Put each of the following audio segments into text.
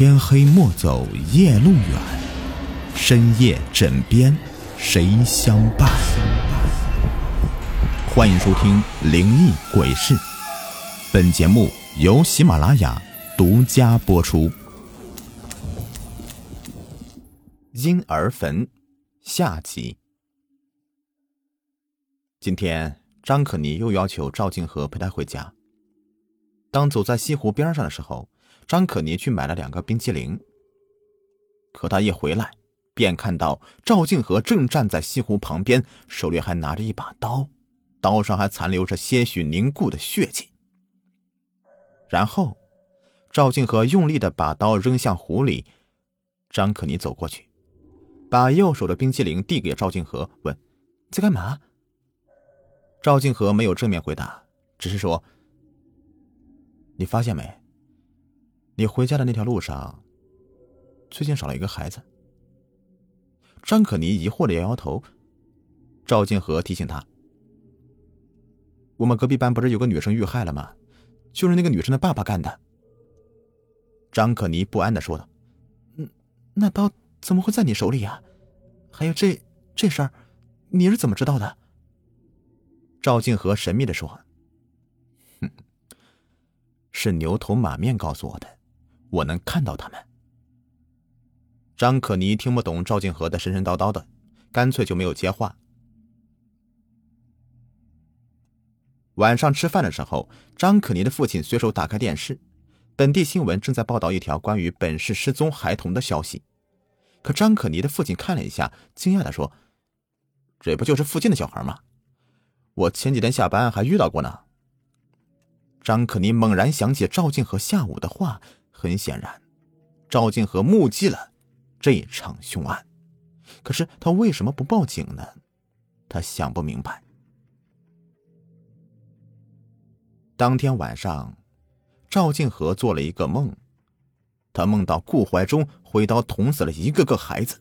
天黑莫走夜路远，深夜枕边谁相伴？欢迎收听《灵异鬼事》，本节目由喜马拉雅独家播出。婴儿坟下集。今天，张可妮又要求赵静和陪她回家。当走在西湖边上的时候，张可妮去买了两个冰淇淋。可他一回来，便看到赵静和正站在西湖旁边，手里还拿着一把刀，刀上还残留着些许凝固的血迹。然后，赵静和用力的把刀扔向湖里。张可妮走过去，把右手的冰淇淋递给赵静和，问：“在干嘛？”赵静和没有正面回答，只是说。你发现没？你回家的那条路上，最近少了一个孩子。张可妮疑惑的摇摇头。赵静和提醒他：“我们隔壁班不是有个女生遇害了吗？就是那个女生的爸爸干的。”张可妮不安的说道：“嗯，那刀怎么会在你手里呀？还有这这事儿，你是怎么知道的？”赵静和神秘的说。哼是牛头马面告诉我的，我能看到他们。张可妮听不懂赵静和的神神叨叨的，干脆就没有接话。晚上吃饭的时候，张可妮的父亲随手打开电视，本地新闻正在报道一条关于本市失踪孩童的消息。可张可妮的父亲看了一下，惊讶的说：“这不就是附近的小孩吗？我前几天下班还遇到过呢。”张可妮猛然想起赵静和下午的话，很显然，赵静和目击了这场凶案。可是他为什么不报警呢？他想不明白。当天晚上，赵静和做了一个梦，他梦到顾怀忠挥刀捅死了一个个孩子，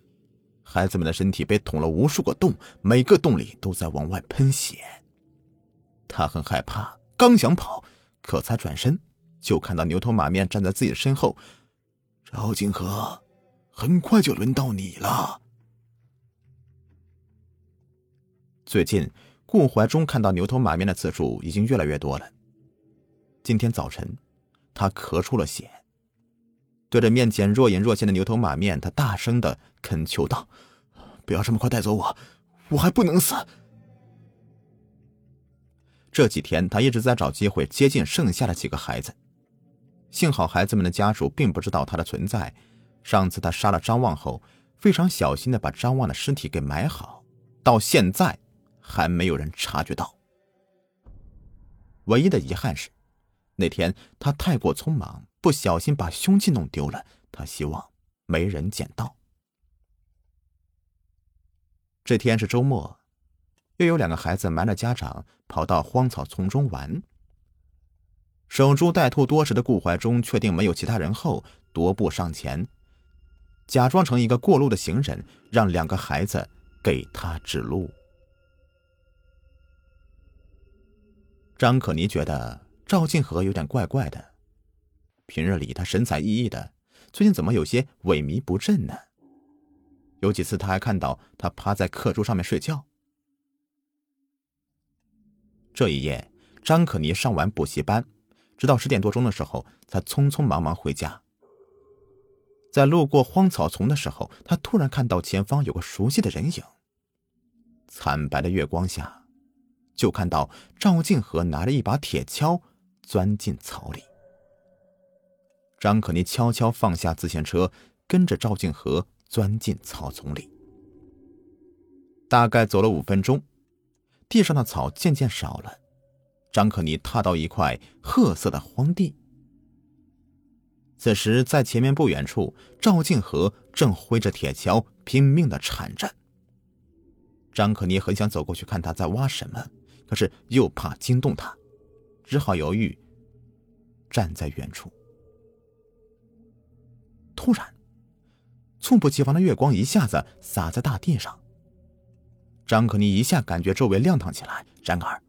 孩子们的身体被捅了无数个洞，每个洞里都在往外喷血。他很害怕，刚想跑。可才转身，就看到牛头马面站在自己的身后。赵景和，很快就轮到你了。最近，顾怀忠看到牛头马面的次数已经越来越多了。今天早晨，他咳出了血，对着面前若隐若现的牛头马面，他大声的恳求道：“不要这么快带走我，我还不能死。”这几天，他一直在找机会接近剩下的几个孩子。幸好孩子们的家属并不知道他的存在。上次他杀了张望后，非常小心的把张望的尸体给埋好，到现在还没有人察觉到。唯一的遗憾是，那天他太过匆忙，不小心把凶器弄丢了。他希望没人捡到。这天是周末。又有两个孩子瞒着家长跑到荒草丛中玩。守株待兔多时的顾怀忠确定没有其他人后，踱步上前，假装成一个过路的行人，让两个孩子给他指路。张可妮觉得赵静和有点怪怪的，平日里他神采奕奕的，最近怎么有些萎靡不振呢？有几次他还看到他趴在课桌上面睡觉。这一夜，张可妮上完补习班，直到十点多钟的时候，才匆匆忙忙回家。在路过荒草丛的时候，他突然看到前方有个熟悉的人影。惨白的月光下，就看到赵静和拿着一把铁锹钻进草里。张可妮悄悄放下自行车，跟着赵静和钻进草丛里。大概走了五分钟。地上的草渐渐少了，张可妮踏到一块褐色的荒地。此时，在前面不远处，赵静和正挥着铁锹拼命的铲着。张可妮很想走过去看他在挖什么，可是又怕惊动他，只好犹豫，站在远处。突然，猝不及防的月光一下子洒在大地上。张可妮一下感觉周围亮堂起来，然而，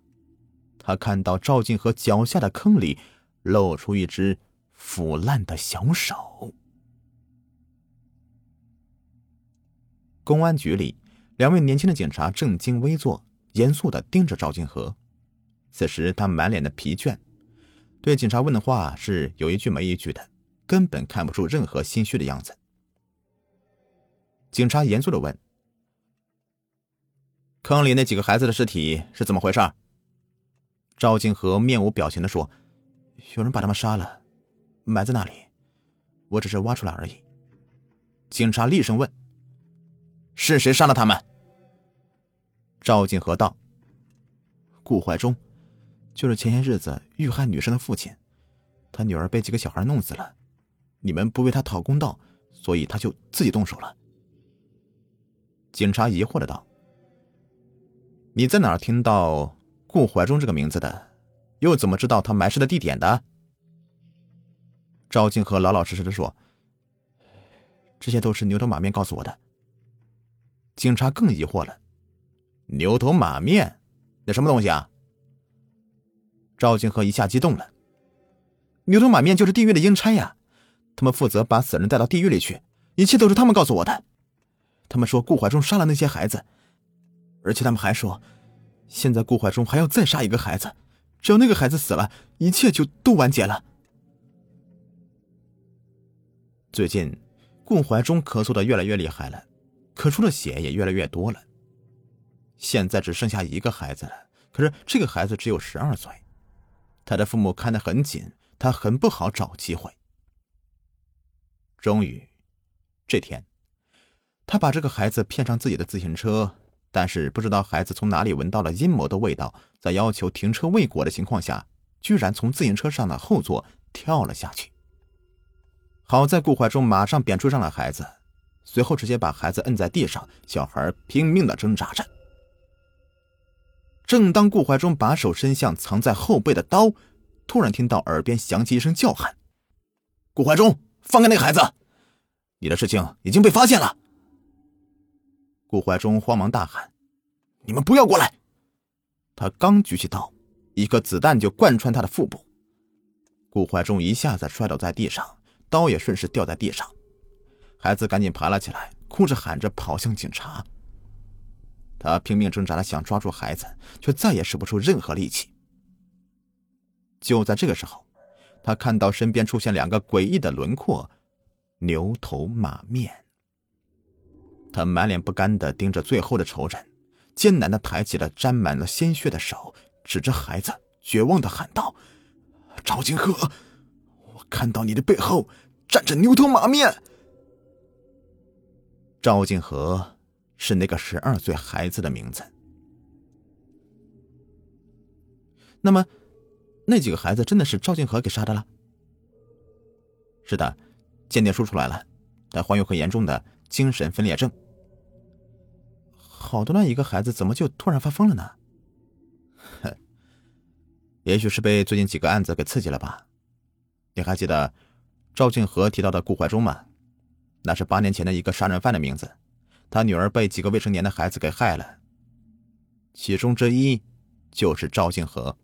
他看到赵静和脚下的坑里露出一只腐烂的小手。公安局里两位年轻的警察正襟危坐严肃的盯着赵静和此时他满脸的疲倦对警察问的话是有一句没一句的根本看不出任何心虚的样子。警察严肃的问坑里那几个孩子的尸体是怎么回事赵静和面无表情的说：“有人把他们杀了，埋在那里，我只是挖出来而已。”警察厉声问：“是谁杀了他们？”赵静和道：“顾怀忠，就是前些日子遇害女生的父亲，他女儿被几个小孩弄死了，你们不为他讨公道，所以他就自己动手了。”警察疑惑的道：“你在哪儿听到顾怀忠这个名字的？又怎么知道他埋尸的地点的？”赵静和老老实实的说：“这些都是牛头马面告诉我的。”警察更疑惑了：“牛头马面，那什么东西啊？”赵静和一下激动了：“牛头马面就是地狱的阴差呀！他们负责把死人带到地狱里去，一切都是他们告诉我的。”他们说顾怀忠杀了那些孩子，而且他们还说，现在顾怀忠还要再杀一个孩子，只要那个孩子死了，一切就都完结了。最近，顾怀忠咳嗽的越来越厉害了，咳出的血也越来越多了。现在只剩下一个孩子了，可是这个孩子只有十二岁，他的父母看得很紧，他很不好找机会。终于，这天。他把这个孩子骗上自己的自行车，但是不知道孩子从哪里闻到了阴谋的味道，在要求停车未果的情况下，居然从自行车上的后座跳了下去。好在顾怀忠马上便追上了孩子，随后直接把孩子摁在地上，小孩拼命的挣扎着。正当顾怀忠把手伸向藏在后背的刀，突然听到耳边响起一声叫喊：“顾怀忠，放开那个孩子！你的事情已经被发现了。”顾怀忠慌忙大喊：“你们不要过来！”他刚举起刀，一颗子弹就贯穿他的腹部。顾怀忠一下子摔倒在地上，刀也顺势掉在地上。孩子赶紧爬了起来，哭着喊着跑向警察。他拼命挣扎的想抓住孩子，却再也使不出任何力气。就在这个时候，他看到身边出现两个诡异的轮廓，牛头马面。他满脸不甘的盯着最后的仇人，艰难的抬起了沾满了鲜血的手，指着孩子，绝望的喊道：“赵金河，我看到你的背后站着牛头马面。”赵金河是那个十二岁孩子的名字。那么，那几个孩子真的是赵金河给杀的了？是的，鉴定书出来了，他患有很严重的。精神分裂症，好端端一个孩子，怎么就突然发疯了呢？哼，也许是被最近几个案子给刺激了吧？你还记得赵静和提到的顾怀忠吗？那是八年前的一个杀人犯的名字，他女儿被几个未成年的孩子给害了，其中之一就是赵静和。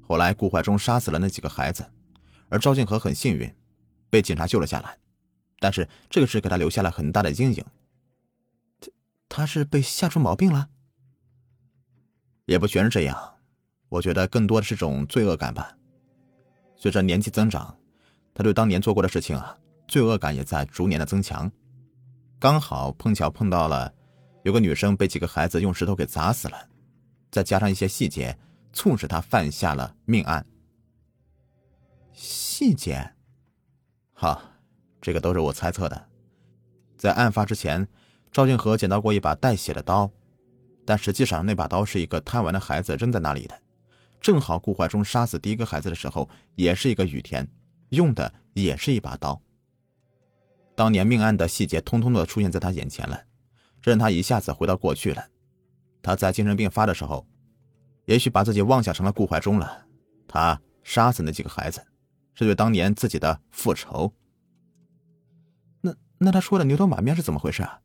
后来顾怀忠杀死了那几个孩子，而赵静和很幸运，被警察救了下来。但是这个事给他留下了很大的阴影。他他是被吓出毛病了？也不全是这样，我觉得更多的是种罪恶感吧。随着年纪增长，他对当年做过的事情啊，罪恶感也在逐年的增强。刚好碰巧碰到了有个女生被几个孩子用石头给砸死了，再加上一些细节，促使他犯下了命案。细节，好。这个都是我猜测的。在案发之前，赵俊和捡到过一把带血的刀，但实际上那把刀是一个贪玩的孩子扔在那里的。正好顾怀忠杀死第一个孩子的时候，也是一个雨天，用的也是一把刀。当年命案的细节通通的出现在他眼前了，这让他一下子回到过去了。他在精神病发的时候，也许把自己妄想成了顾怀忠了。他杀死那几个孩子，是对当年自己的复仇。那他说的牛头马面是怎么回事啊？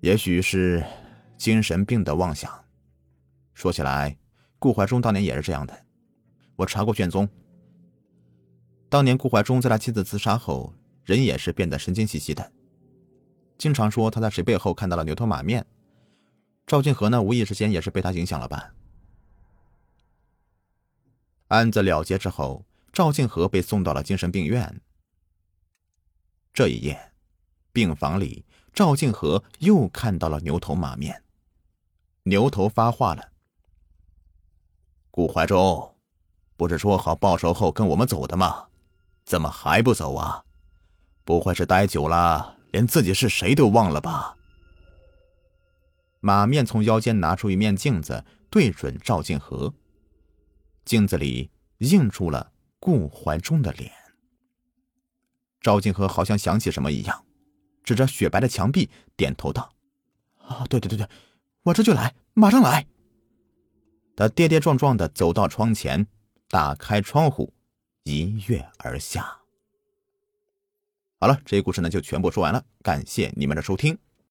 也许是精神病的妄想。说起来，顾怀忠当年也是这样的。我查过卷宗，当年顾怀忠在他妻子自杀后，人也是变得神经兮兮的。经常说他在谁背后看到了牛头马面。赵静和呢，无意之间也是被他影响了吧？案子了结之后，赵静和被送到了精神病院。这一夜，病房里，赵静和又看到了牛头马面。牛头发话了：“顾怀忠，不是说好报仇后跟我们走的吗？怎么还不走啊？不会是待久了，连自己是谁都忘了吧？”马面从腰间拿出一面镜子，对准赵静和。镜子里映出了顾怀忠的脸。赵静和好像想起什么一样，指着雪白的墙壁点头道：“啊，对对对对，我这就来，马上来。”他跌跌撞撞的走到窗前，打开窗户，一跃而下。好了，这个故事呢就全部说完了，感谢你们的收听。